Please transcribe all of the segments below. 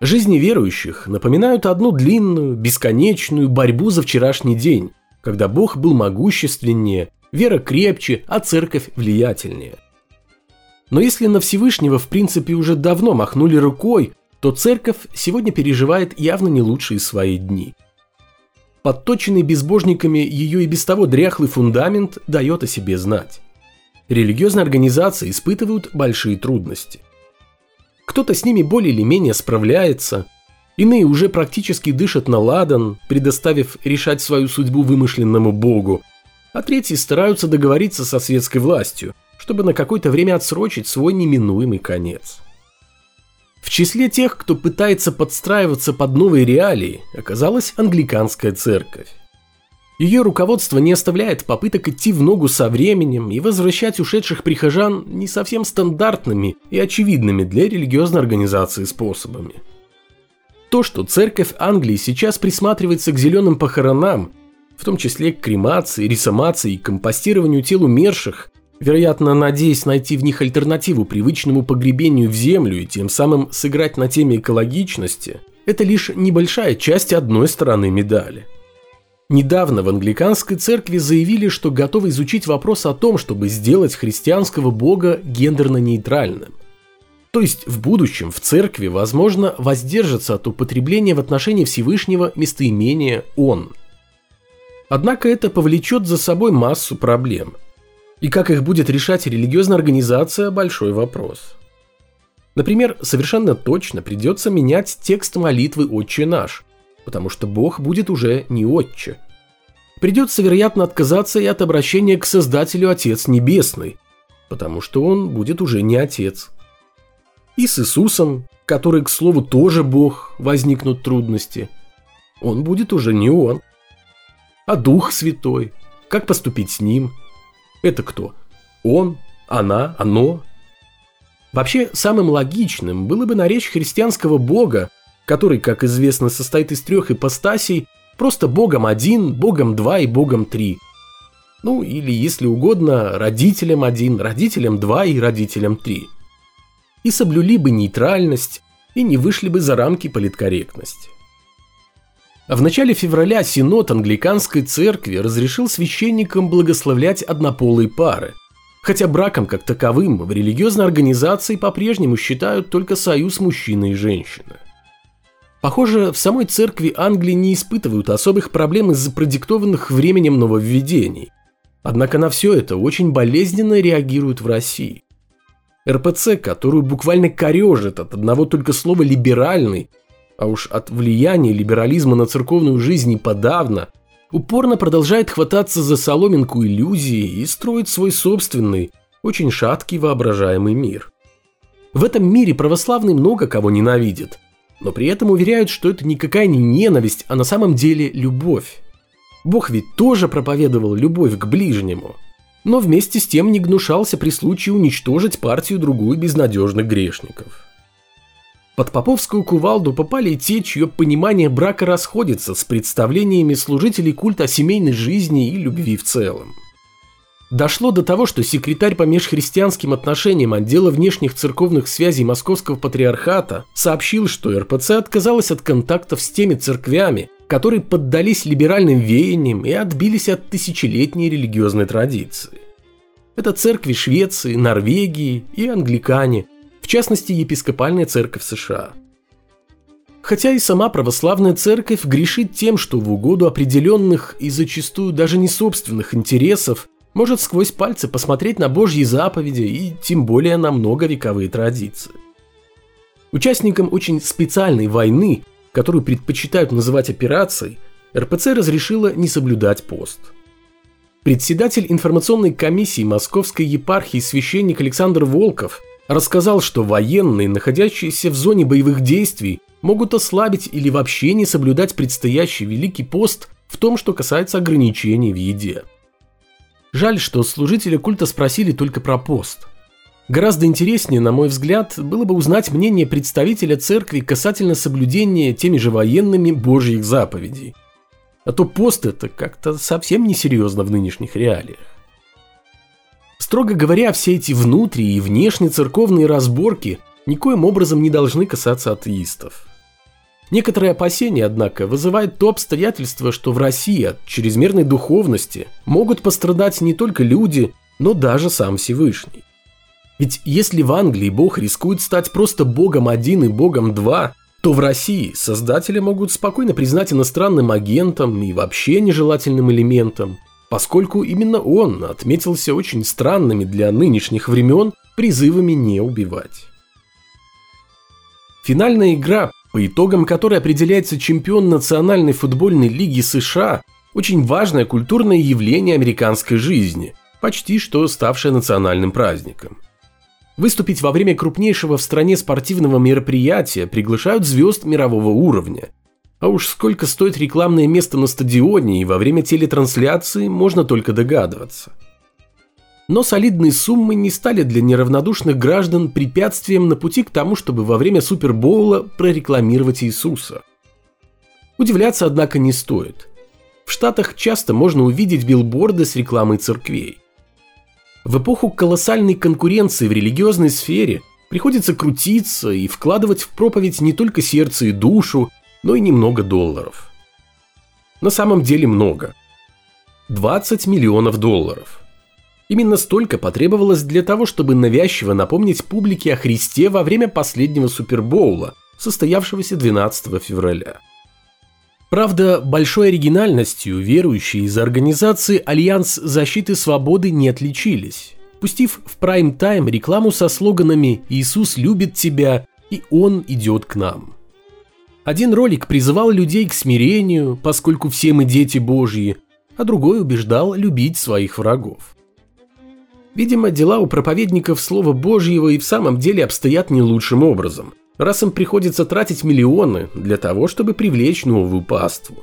Жизни верующих напоминают одну длинную, бесконечную борьбу за вчерашний день, когда Бог был могущественнее, вера крепче, а церковь влиятельнее. Но если на Всевышнего в принципе уже давно махнули рукой, то церковь сегодня переживает явно не лучшие свои дни. Подточенный безбожниками ее и без того дряхлый фундамент дает о себе знать. Религиозные организации испытывают большие трудности. Кто-то с ними более или менее справляется, иные уже практически дышат на ладан, предоставив решать свою судьбу вымышленному богу, а третьи стараются договориться со светской властью, чтобы на какое-то время отсрочить свой неминуемый конец. В числе тех, кто пытается подстраиваться под новые реалии, оказалась англиканская церковь. Ее руководство не оставляет попыток идти в ногу со временем и возвращать ушедших прихожан не совсем стандартными и очевидными для религиозной организации способами. То, что церковь Англии сейчас присматривается к зеленым похоронам, в том числе к кремации, ресомации и компостированию тел умерших, вероятно, надеясь найти в них альтернативу привычному погребению в землю и тем самым сыграть на теме экологичности, это лишь небольшая часть одной стороны медали – Недавно в англиканской церкви заявили, что готовы изучить вопрос о том, чтобы сделать христианского бога гендерно-нейтральным. То есть в будущем в церкви, возможно, воздержаться от употребления в отношении Всевышнего местоимения «он». Однако это повлечет за собой массу проблем. И как их будет решать религиозная организация – большой вопрос. Например, совершенно точно придется менять текст молитвы «Отче наш», потому что Бог будет уже не отче. Придется, вероятно, отказаться и от обращения к Создателю Отец Небесный, потому что он будет уже не Отец. И с Иисусом, который, к слову, тоже Бог, возникнут трудности. Он будет уже не он. А Дух Святой, как поступить с ним? Это кто? Он? Она? Оно? Вообще, самым логичным было бы наречь христианского Бога который, как известно, состоит из трех ипостасей, просто богом один, богом два и богом три. Ну, или, если угодно, родителем один, родителем два и родителем три. И соблюли бы нейтральность, и не вышли бы за рамки политкорректности. А в начале февраля Синод Англиканской церкви разрешил священникам благословлять однополые пары, хотя браком как таковым в религиозной организации по-прежнему считают только союз мужчины и женщины – Похоже, в самой церкви Англии не испытывают особых проблем из-за продиктованных временем нововведений. Однако на все это очень болезненно реагируют в России. РПЦ, которую буквально корежит от одного только слова «либеральный», а уж от влияния либерализма на церковную жизнь и подавно, упорно продолжает хвататься за соломинку иллюзии и строить свой собственный, очень шаткий воображаемый мир. В этом мире православный много кого ненавидит – но при этом уверяют, что это никакая не ненависть, а на самом деле любовь. Бог ведь тоже проповедовал любовь к ближнему, но вместе с тем не гнушался при случае уничтожить партию другую безнадежных грешников. Под поповскую кувалду попали те, чье понимание брака расходится с представлениями служителей культа о семейной жизни и любви в целом. Дошло до того, что секретарь по межхристианским отношениям отдела внешних церковных связей Московского патриархата сообщил, что РПЦ отказалась от контактов с теми церквями, которые поддались либеральным веяниям и отбились от тысячелетней религиозной традиции. Это церкви Швеции, Норвегии и англикане, в частности епископальная церковь США. Хотя и сама православная церковь грешит тем, что в угоду определенных и зачастую даже не собственных интересов может сквозь пальцы посмотреть на божьи заповеди и тем более на многовековые традиции. Участникам очень специальной войны, которую предпочитают называть операцией, РПЦ разрешила не соблюдать пост. Председатель информационной комиссии Московской епархии священник Александр Волков рассказал, что военные, находящиеся в зоне боевых действий, могут ослабить или вообще не соблюдать предстоящий Великий пост в том, что касается ограничений в еде. Жаль, что служители культа спросили только про пост. Гораздо интереснее, на мой взгляд, было бы узнать мнение представителя церкви касательно соблюдения теми же военными божьих заповедей. А то пост это как-то совсем несерьезно в нынешних реалиях. Строго говоря, все эти внутренние и внешние церковные разборки никоим образом не должны касаться атеистов. Некоторые опасения, однако, вызывает то обстоятельство, что в России от чрезмерной духовности могут пострадать не только люди, но даже сам Всевышний. Ведь если в Англии Бог рискует стать просто Богом один и Богом два, то в России создатели могут спокойно признать иностранным агентом и вообще нежелательным элементом, поскольку именно он отметился очень странными для нынешних времен призывами не убивать. Финальная игра по итогам которой определяется чемпион Национальной футбольной лиги США, очень важное культурное явление американской жизни, почти что ставшее национальным праздником. Выступить во время крупнейшего в стране спортивного мероприятия приглашают звезд мирового уровня. А уж сколько стоит рекламное место на стадионе и во время телетрансляции, можно только догадываться – но солидные суммы не стали для неравнодушных граждан препятствием на пути к тому, чтобы во время Супербоула прорекламировать Иисуса. Удивляться, однако, не стоит. В Штатах часто можно увидеть билборды с рекламой церквей. В эпоху колоссальной конкуренции в религиозной сфере приходится крутиться и вкладывать в проповедь не только сердце и душу, но и немного долларов. На самом деле много. 20 миллионов долларов. Именно столько потребовалось для того, чтобы навязчиво напомнить публике о Христе во время последнего Супербоула, состоявшегося 12 февраля. Правда, большой оригинальностью верующие из организации Альянс защиты свободы не отличились, пустив в прайм-тайм рекламу со слоганами «Иисус любит тебя» и «Он идет к нам». Один ролик призывал людей к смирению, поскольку все мы дети Божьи, а другой убеждал любить своих врагов. Видимо, дела у проповедников Слова Божьего и в самом деле обстоят не лучшим образом, раз им приходится тратить миллионы для того, чтобы привлечь новую паству.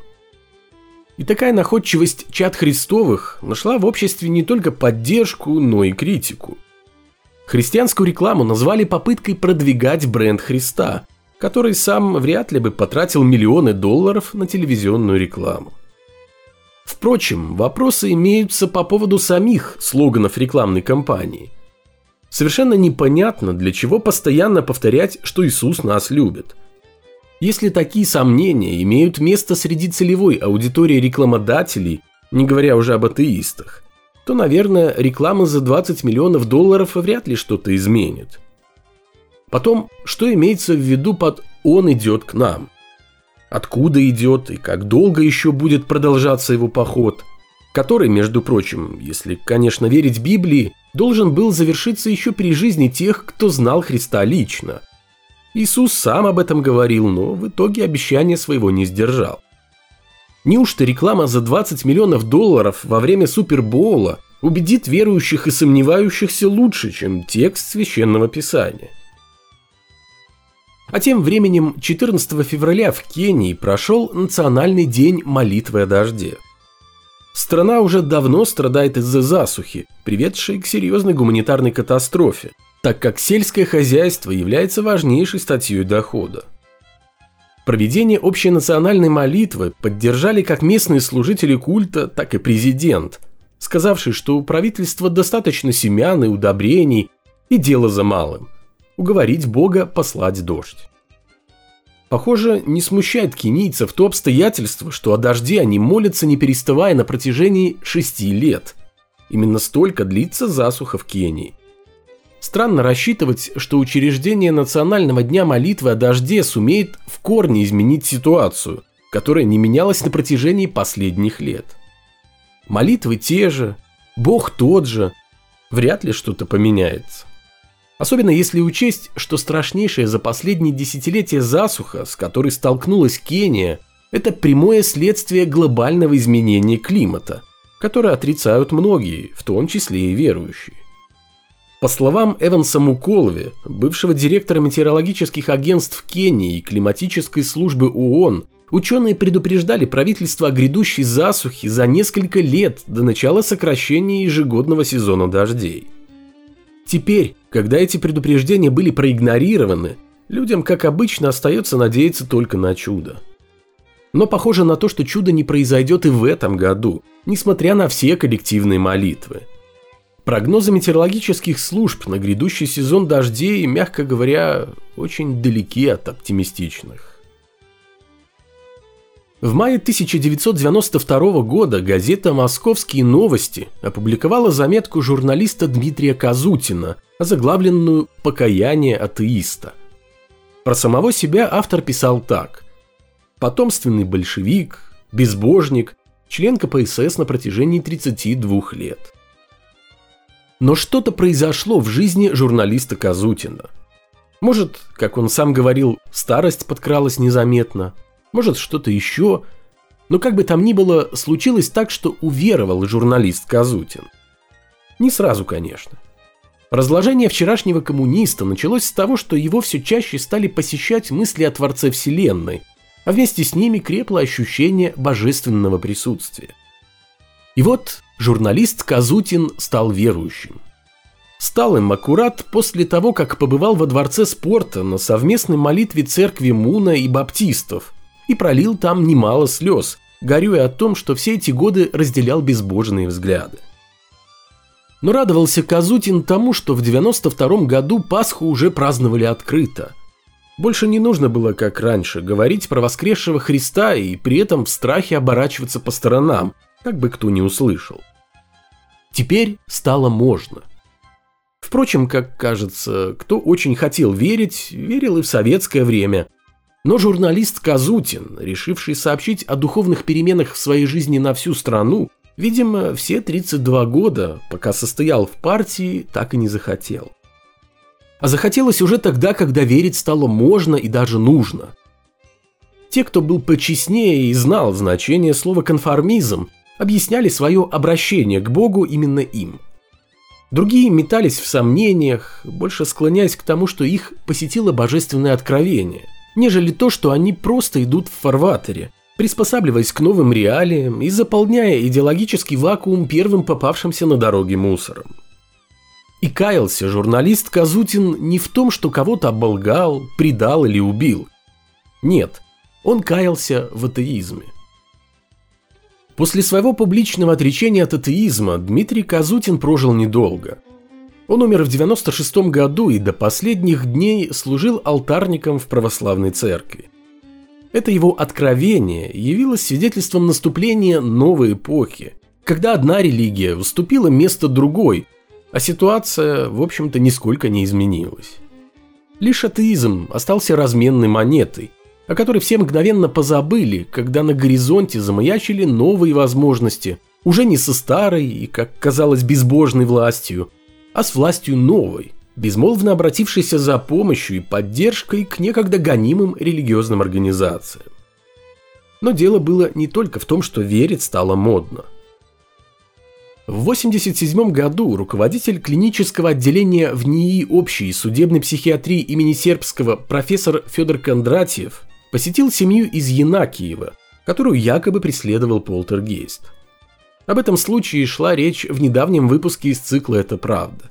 И такая находчивость чад Христовых нашла в обществе не только поддержку, но и критику. Христианскую рекламу назвали попыткой продвигать бренд Христа, который сам вряд ли бы потратил миллионы долларов на телевизионную рекламу. Впрочем, вопросы имеются по поводу самих слоганов рекламной кампании. Совершенно непонятно, для чего постоянно повторять, что Иисус нас любит. Если такие сомнения имеют место среди целевой аудитории рекламодателей, не говоря уже об атеистах, то, наверное, реклама за 20 миллионов долларов вряд ли что-то изменит. Потом, что имеется в виду под «он идет к нам»? Откуда идет и как долго еще будет продолжаться его поход, который, между прочим, если, конечно, верить Библии, должен был завершиться еще при жизни тех, кто знал Христа лично. Иисус сам об этом говорил, но в итоге обещания своего не сдержал. Неужто реклама за 20 миллионов долларов во время Супербоула убедит верующих и сомневающихся лучше, чем текст священного писания? А тем временем 14 февраля в Кении прошел Национальный день молитвы о дожде. Страна уже давно страдает из-за засухи, приведшей к серьезной гуманитарной катастрофе, так как сельское хозяйство является важнейшей статьей дохода. Проведение общенациональной молитвы поддержали как местные служители культа, так и президент, сказавший, что у правительства достаточно семян и удобрений, и дело за малым – уговорить Бога послать дождь. Похоже, не смущает кенийцев то обстоятельство, что о дожде они молятся не переставая на протяжении шести лет. Именно столько длится засуха в Кении. Странно рассчитывать, что учреждение Национального дня молитвы о дожде сумеет в корне изменить ситуацию, которая не менялась на протяжении последних лет. Молитвы те же, Бог тот же, вряд ли что-то поменяется. Особенно если учесть, что страшнейшая за последние десятилетия засуха, с которой столкнулась Кения, это прямое следствие глобального изменения климата, которое отрицают многие, в том числе и верующие. По словам Эванса Муколови, бывшего директора метеорологических агентств Кении и климатической службы ООН, ученые предупреждали правительство о грядущей засухе за несколько лет до начала сокращения ежегодного сезона дождей. Теперь, когда эти предупреждения были проигнорированы, людям, как обычно, остается надеяться только на чудо. Но похоже на то, что чудо не произойдет и в этом году, несмотря на все коллективные молитвы. Прогнозы метеорологических служб на грядущий сезон дождей, мягко говоря, очень далеки от оптимистичных. В мае 1992 года газета «Московские новости» опубликовала заметку журналиста Дмитрия Казутина, озаглавленную «Покаяние атеиста». Про самого себя автор писал так. «Потомственный большевик, безбожник, член КПСС на протяжении 32 лет». Но что-то произошло в жизни журналиста Казутина. Может, как он сам говорил, старость подкралась незаметно – может что-то еще. Но как бы там ни было, случилось так, что уверовал журналист Казутин. Не сразу, конечно. Разложение вчерашнего коммуниста началось с того, что его все чаще стали посещать мысли о Творце Вселенной, а вместе с ними крепло ощущение божественного присутствия. И вот журналист Казутин стал верующим. Стал им аккурат после того, как побывал во Дворце спорта на совместной молитве церкви Муна и Баптистов, и пролил там немало слез, горюя о том, что все эти годы разделял безбожные взгляды. Но радовался Казутин тому, что в 92 году Пасху уже праздновали открыто. Больше не нужно было, как раньше, говорить про воскресшего Христа и при этом в страхе оборачиваться по сторонам, как бы кто ни услышал. Теперь стало можно. Впрочем, как кажется, кто очень хотел верить, верил и в советское время, но журналист Казутин, решивший сообщить о духовных переменах в своей жизни на всю страну, видимо, все 32 года, пока состоял в партии, так и не захотел. А захотелось уже тогда, когда верить стало можно и даже нужно. Те, кто был почестнее и знал значение слова «конформизм», объясняли свое обращение к Богу именно им. Другие метались в сомнениях, больше склоняясь к тому, что их посетило божественное откровение – нежели то, что они просто идут в фарватере, приспосабливаясь к новым реалиям и заполняя идеологический вакуум первым попавшимся на дороге мусором. И каялся журналист Казутин не в том, что кого-то оболгал, предал или убил. Нет, он каялся в атеизме. После своего публичного отречения от атеизма Дмитрий Казутин прожил недолго – он умер в 96 году и до последних дней служил алтарником в православной церкви. Это его откровение явилось свидетельством наступления новой эпохи, когда одна религия уступила место другой, а ситуация, в общем-то, нисколько не изменилась. Лишь атеизм остался разменной монетой, о которой все мгновенно позабыли, когда на горизонте замаячили новые возможности, уже не со старой и, как казалось, безбожной властью, а с властью новой, безмолвно обратившейся за помощью и поддержкой к некогда гонимым религиозным организациям. Но дело было не только в том, что верить стало модно. В 1987 году руководитель клинического отделения в НИИ общей судебной психиатрии имени Сербского профессор Федор Кондратьев посетил семью из Янакиева, которую якобы преследовал полтергейст – об этом случае шла речь в недавнем выпуске из цикла «Это правда».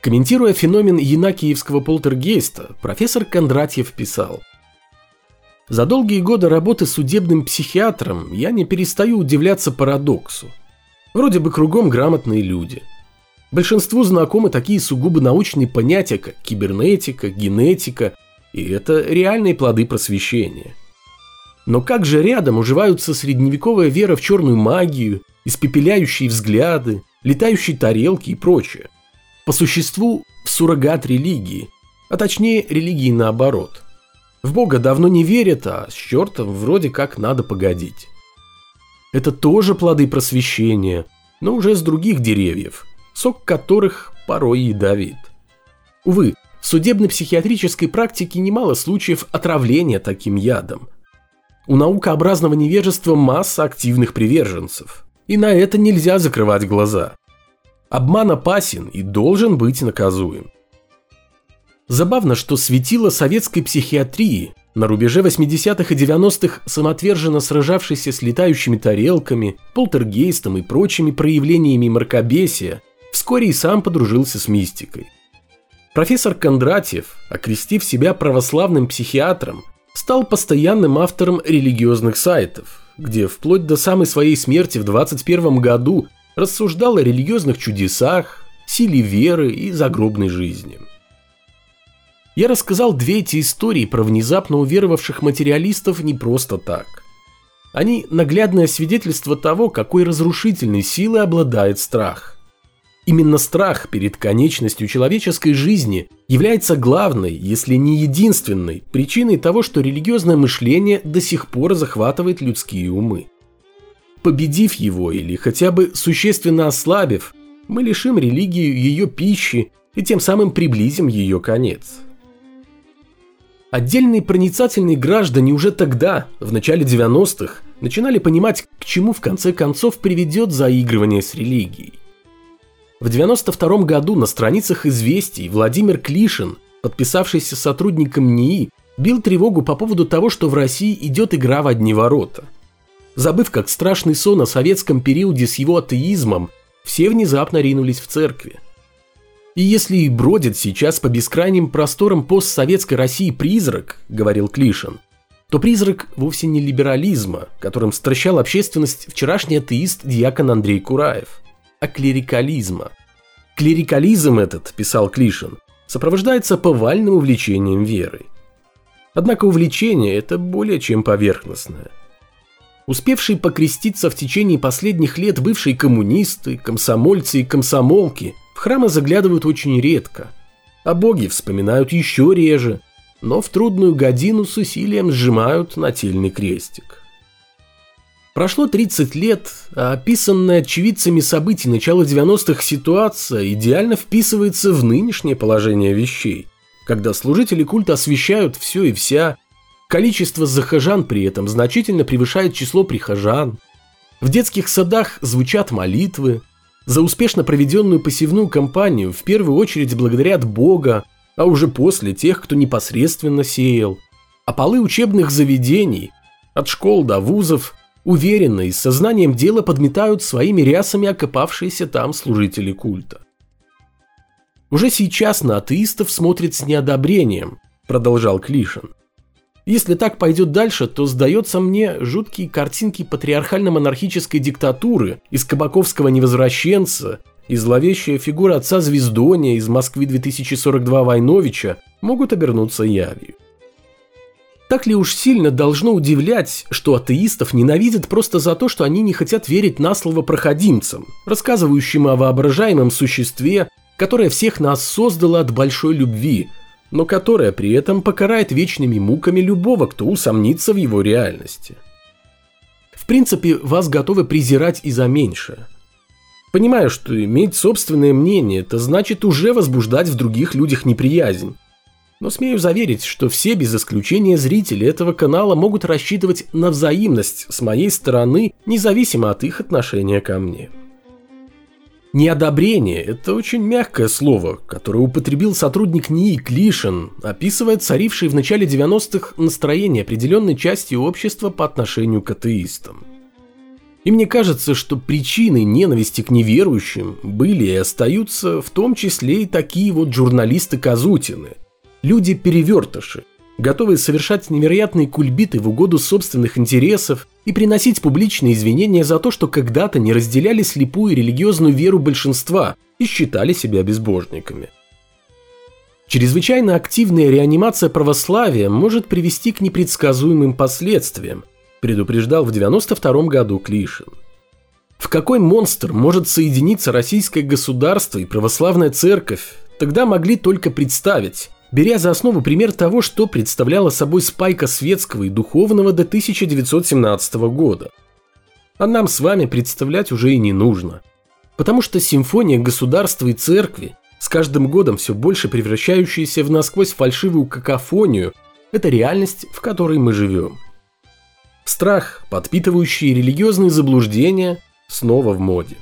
Комментируя феномен янакиевского полтергейста, профессор Кондратьев писал «За долгие годы работы судебным психиатром я не перестаю удивляться парадоксу. Вроде бы кругом грамотные люди. Большинству знакомы такие сугубо научные понятия, как кибернетика, генетика, и это реальные плоды просвещения – но как же рядом уживаются средневековая вера в черную магию, испепеляющие взгляды, летающие тарелки и прочее? По существу, в суррогат религии, а точнее религии наоборот. В Бога давно не верят, а с чертом вроде как надо погодить. Это тоже плоды просвещения, но уже с других деревьев, сок которых порой ядовит. Увы, в судебно-психиатрической практике немало случаев отравления таким ядом – у наукообразного невежества масса активных приверженцев. И на это нельзя закрывать глаза. Обман опасен и должен быть наказуем. Забавно, что светило советской психиатрии, на рубеже 80-х и 90-х самоотверженно сражавшийся с летающими тарелками, полтергейстом и прочими проявлениями мракобесия, вскоре и сам подружился с мистикой. Профессор Кондратьев, окрестив себя православным психиатром, стал постоянным автором религиозных сайтов, где вплоть до самой своей смерти в 21 году рассуждал о религиозных чудесах, силе веры и загробной жизни. Я рассказал две эти истории про внезапно уверовавших материалистов не просто так. Они наглядное свидетельство того, какой разрушительной силой обладает страх. Именно страх перед конечностью человеческой жизни является главной, если не единственной, причиной того, что религиозное мышление до сих пор захватывает людские умы. Победив его или хотя бы существенно ослабив, мы лишим религию ее пищи и тем самым приблизим ее конец. Отдельные проницательные граждане уже тогда, в начале 90-х, начинали понимать, к чему в конце концов приведет заигрывание с религией. В 92 году на страницах «Известий» Владимир Клишин, подписавшийся сотрудником НИИ, бил тревогу по поводу того, что в России идет игра в одни ворота. Забыв как страшный сон о советском периоде с его атеизмом, все внезапно ринулись в церкви – и если и бродит сейчас по бескрайним просторам постсоветской России призрак, говорил Клишин, то призрак вовсе не либерализма, которым стращал общественность вчерашний атеист диакон Андрей Кураев, а клерикализма. Клерикализм этот, писал Клишин, сопровождается повальным увлечением верой. Однако увлечение это более чем поверхностное. Успевшие покреститься в течение последних лет бывшие коммунисты, комсомольцы и комсомолки – в храмы заглядывают очень редко, а боги вспоминают еще реже, но в трудную годину с усилием сжимают нательный крестик. Прошло 30 лет, а описанная очевидцами событий начала 90-х ситуация идеально вписывается в нынешнее положение вещей, когда служители культа освещают все и вся, количество захожан при этом значительно превышает число прихожан, в детских садах звучат молитвы, за успешно проведенную посевную кампанию в первую очередь благодарят Бога, а уже после тех, кто непосредственно сеял. А полы учебных заведений, от школ до вузов, уверенно и с сознанием дела подметают своими рясами окопавшиеся там служители культа. Уже сейчас на атеистов смотрят с неодобрением, продолжал Клишин. Если так пойдет дальше, то сдается мне жуткие картинки патриархально-монархической диктатуры из Кабаковского невозвращенца и зловещая фигура отца Звездония из Москвы 2042 Войновича могут обернуться явью. Так ли уж сильно должно удивлять, что атеистов ненавидят просто за то, что они не хотят верить на слово проходимцам, рассказывающим о воображаемом существе, которое всех нас создало от большой любви – но которая при этом покарает вечными муками любого, кто усомнится в его реальности. В принципе, вас готовы презирать и за меньшее. Понимаю, что иметь собственное мнение – это значит уже возбуждать в других людях неприязнь. Но смею заверить, что все без исключения зрители этого канала могут рассчитывать на взаимность с моей стороны, независимо от их отношения ко мне. Неодобрение – это очень мягкое слово, которое употребил сотрудник НИИ Клишин, описывая царившее в начале 90-х настроение определенной части общества по отношению к атеистам. И мне кажется, что причиной ненависти к неверующим были и остаются в том числе и такие вот журналисты-казутины, люди-перевертыши, готовые совершать невероятные кульбиты в угоду собственных интересов и приносить публичные извинения за то, что когда-то не разделяли слепую религиозную веру большинства и считали себя безбожниками. Чрезвычайно активная реанимация православия может привести к непредсказуемым последствиям, предупреждал в 92 году Клишин. В какой монстр может соединиться российское государство и православная церковь, тогда могли только представить, беря за основу пример того, что представляла собой спайка светского и духовного до 1917 года. А нам с вами представлять уже и не нужно. Потому что симфония государства и церкви, с каждым годом все больше превращающаяся в насквозь фальшивую какофонию, это реальность, в которой мы живем. Страх, подпитывающий религиозные заблуждения, снова в моде.